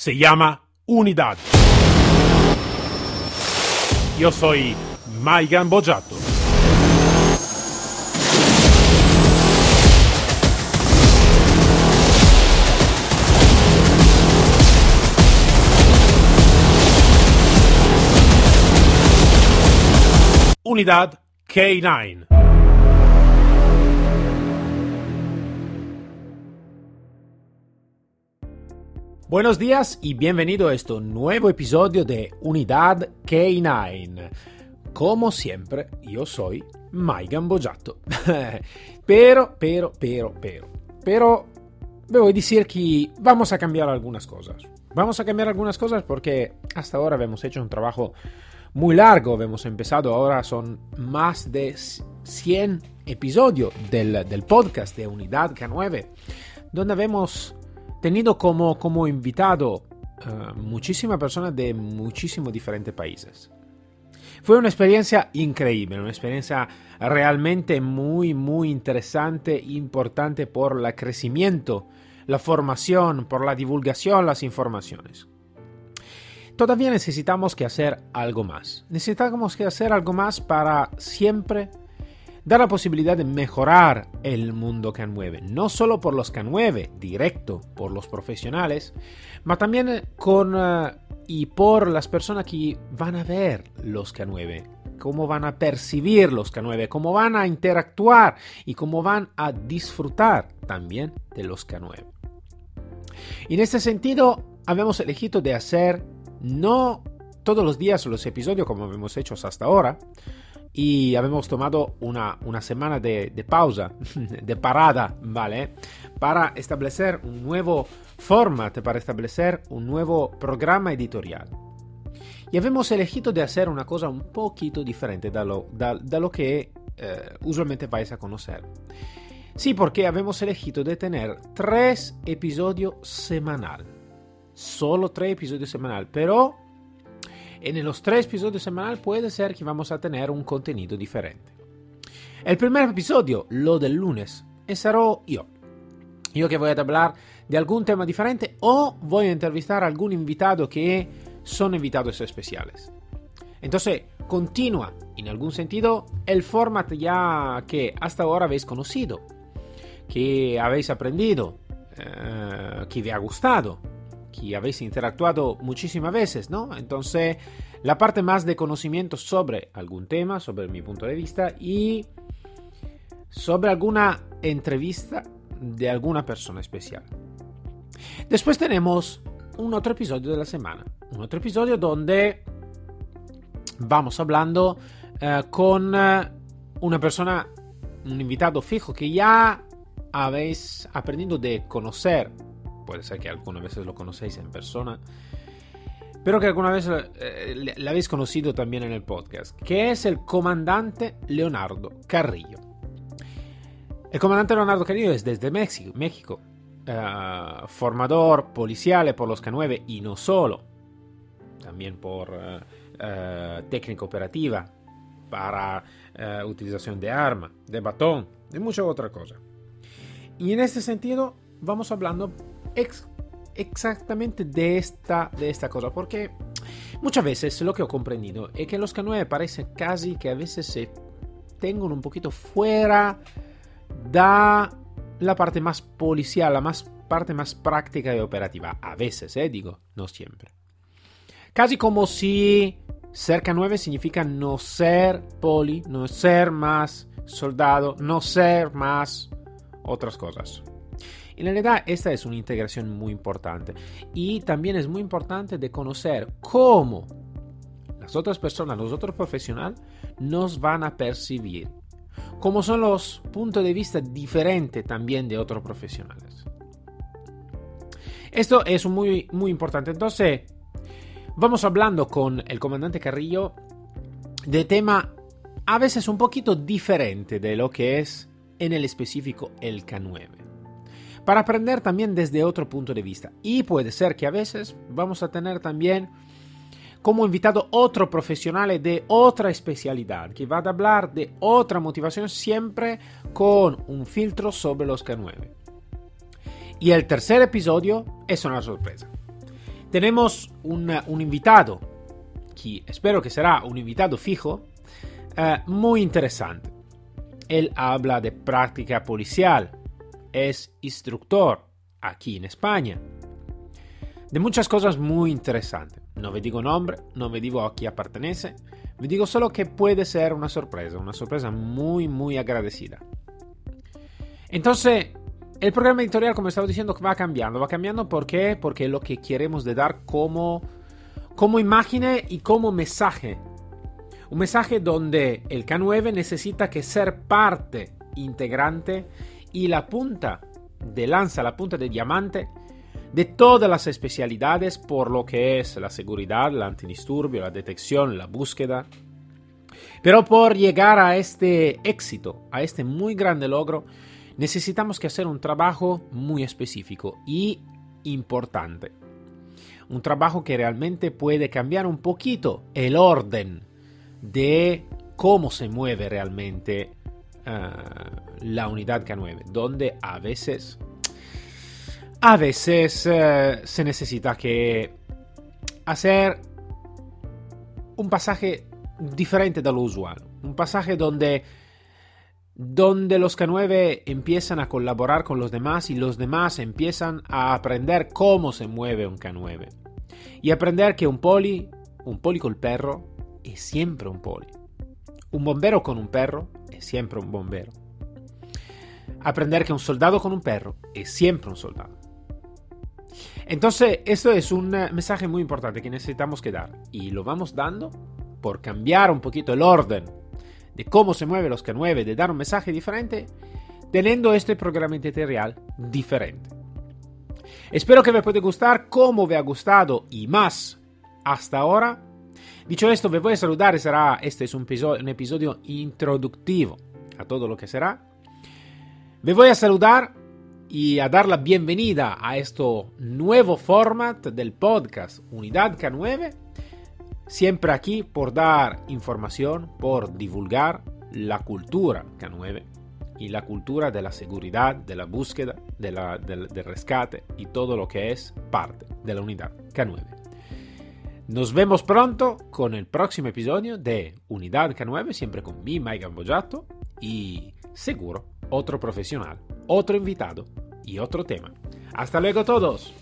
se llama Unidad. Yo soy Maigan Bojato. Unidad K9. Buenos días y bienvenido a este nuevo episodio de Unidad K9. Como siempre, yo soy Maigan Bojato. pero, pero, pero, pero, pero, debo decir que vamos a cambiar algunas cosas. Vamos a cambiar algunas cosas porque hasta ahora hemos hecho un trabajo muy largo. Hemos empezado, ahora son más de 100 episodios del, del podcast de Unidad K9, donde hemos tenido como, como invitado uh, muchísimas personas de muchísimos diferentes países. Fue una experiencia increíble, una experiencia realmente muy, muy interesante, importante por el crecimiento, la formación, por la divulgación, las informaciones todavía necesitamos que hacer algo más. Necesitamos que hacer algo más para siempre dar la posibilidad de mejorar el mundo K9, no solo por los K9, directo por los profesionales, pero también con uh, y por las personas que van a ver los K9, cómo van a percibir los K9, cómo van a interactuar y cómo van a disfrutar también de los K9. Y en este sentido, habíamos elegido de hacer no todos los días los episodios como hemos hecho hasta ahora. Y habíamos tomado una, una semana de, de, pausa, de parada, ¿vale? Para establecer un nuevo format, para establecer un nuevo programa editorial. Y habíamos elegido de hacer una cosa un poquito diferente de lo, da lo que eh, usualmente vais a conocer. Sí, porque habíamos elegido de tener tres episodios semanal solo tres episodios semanal, pero en los tres episodios semanal puede ser que vamos a tener un contenido diferente. El primer episodio, lo del lunes, será yo. Yo que voy a hablar de algún tema diferente o voy a entrevistar a algún invitado que son invitados especiales. Entonces, continúa en algún sentido el format ya que hasta ahora habéis conocido, que habéis aprendido, eh, que os ha gustado que habéis interactuado muchísimas veces, ¿no? Entonces, la parte más de conocimiento sobre algún tema, sobre mi punto de vista y sobre alguna entrevista de alguna persona especial. Después tenemos un otro episodio de la semana, un otro episodio donde vamos hablando uh, con uh, una persona, un invitado fijo que ya habéis aprendido de conocer puede ser que algunas veces lo conocéis en persona, pero que alguna vez eh, habéis conocido también en el podcast, que es el comandante Leonardo Carrillo. El comandante Leonardo Carrillo es desde México, México uh, formador policial por los K9 y no solo, también por uh, uh, técnica operativa para utilización de arma, de batón, de muchas otras cosas. Y en este sentido vamos hablando ex exactamente de esta, de esta cosa, porque muchas veces lo que he comprendido es que los K9 parecen casi que a veces se tengan un poquito fuera da la parte más policial, la más, parte más práctica y operativa. A veces, eh, digo, no siempre. Casi como si ser K9 significa no ser poli, no ser más soldado, no ser más otras cosas. En realidad esta es una integración muy importante y también es muy importante conocer cómo las otras personas, los otros profesionales nos van a percibir, cómo son los puntos de vista diferentes también de otros profesionales. Esto es muy, muy importante. Entonces, vamos hablando con el comandante Carrillo de tema a veces un poquito diferente de lo que es en el específico el K9 para aprender también desde otro punto de vista. Y puede ser que a veces vamos a tener también como invitado otro profesional de otra especialidad que va a hablar de otra motivación siempre con un filtro sobre los K9. Y el tercer episodio es una sorpresa. tenemos un, un invitado, que espero que será un invitado fijo, eh, muy interesante. Él habla de práctica policial, es instructor aquí en España, de muchas cosas muy interesantes. No me digo nombre, no me digo a quién pertenece, me digo solo que puede ser una sorpresa, una sorpresa muy, muy agradecida. Entonces, el programa editorial, como estaba diciendo, va cambiando. Va cambiando ¿por qué? porque lo que queremos de dar como, como imagen y como mensaje. Un mensaje donde el K9 necesita que ser parte integrante y la punta de lanza, la punta de diamante de todas las especialidades por lo que es la seguridad, el antidisturbio, la detección, la búsqueda. Pero por llegar a este éxito, a este muy grande logro, necesitamos que hacer un trabajo muy específico y importante. Un trabajo que realmente puede cambiar un poquito el orden de cómo se mueve realmente uh, la unidad K9, donde a veces, a veces uh, se necesita que hacer un pasaje diferente de lo usual, un pasaje donde donde los K9 empiezan a colaborar con los demás y los demás empiezan a aprender cómo se mueve un K9. Y aprender que un poli, un poli con perro, es siempre un poli. Un bombero con un perro es siempre un bombero. Aprender que un soldado con un perro es siempre un soldado. Entonces, esto es un eh, mensaje muy importante que necesitamos que dar. Y lo vamos dando por cambiar un poquito el orden de cómo se mueve los K9, de dar un mensaje diferente, teniendo este programa editorial diferente. Espero que me pueda gustar como me ha gustado y más hasta ahora. Dicho esto, me voy a saludar. Será, este es un episodio, un episodio introductivo a todo lo que será. Me voy a saludar y a dar la bienvenida a este nuevo format del podcast Unidad K9. Siempre aquí por dar información, por divulgar la cultura K9 y la cultura de la seguridad, de la búsqueda, de la, del, rescate y todo lo que es parte de la unidad K9. Nos vemos pronto con el próximo episodio de Unidad K9, siempre con mi Mike Gambojato y seguro otro profesional, otro invitado y otro tema. Hasta luego todos.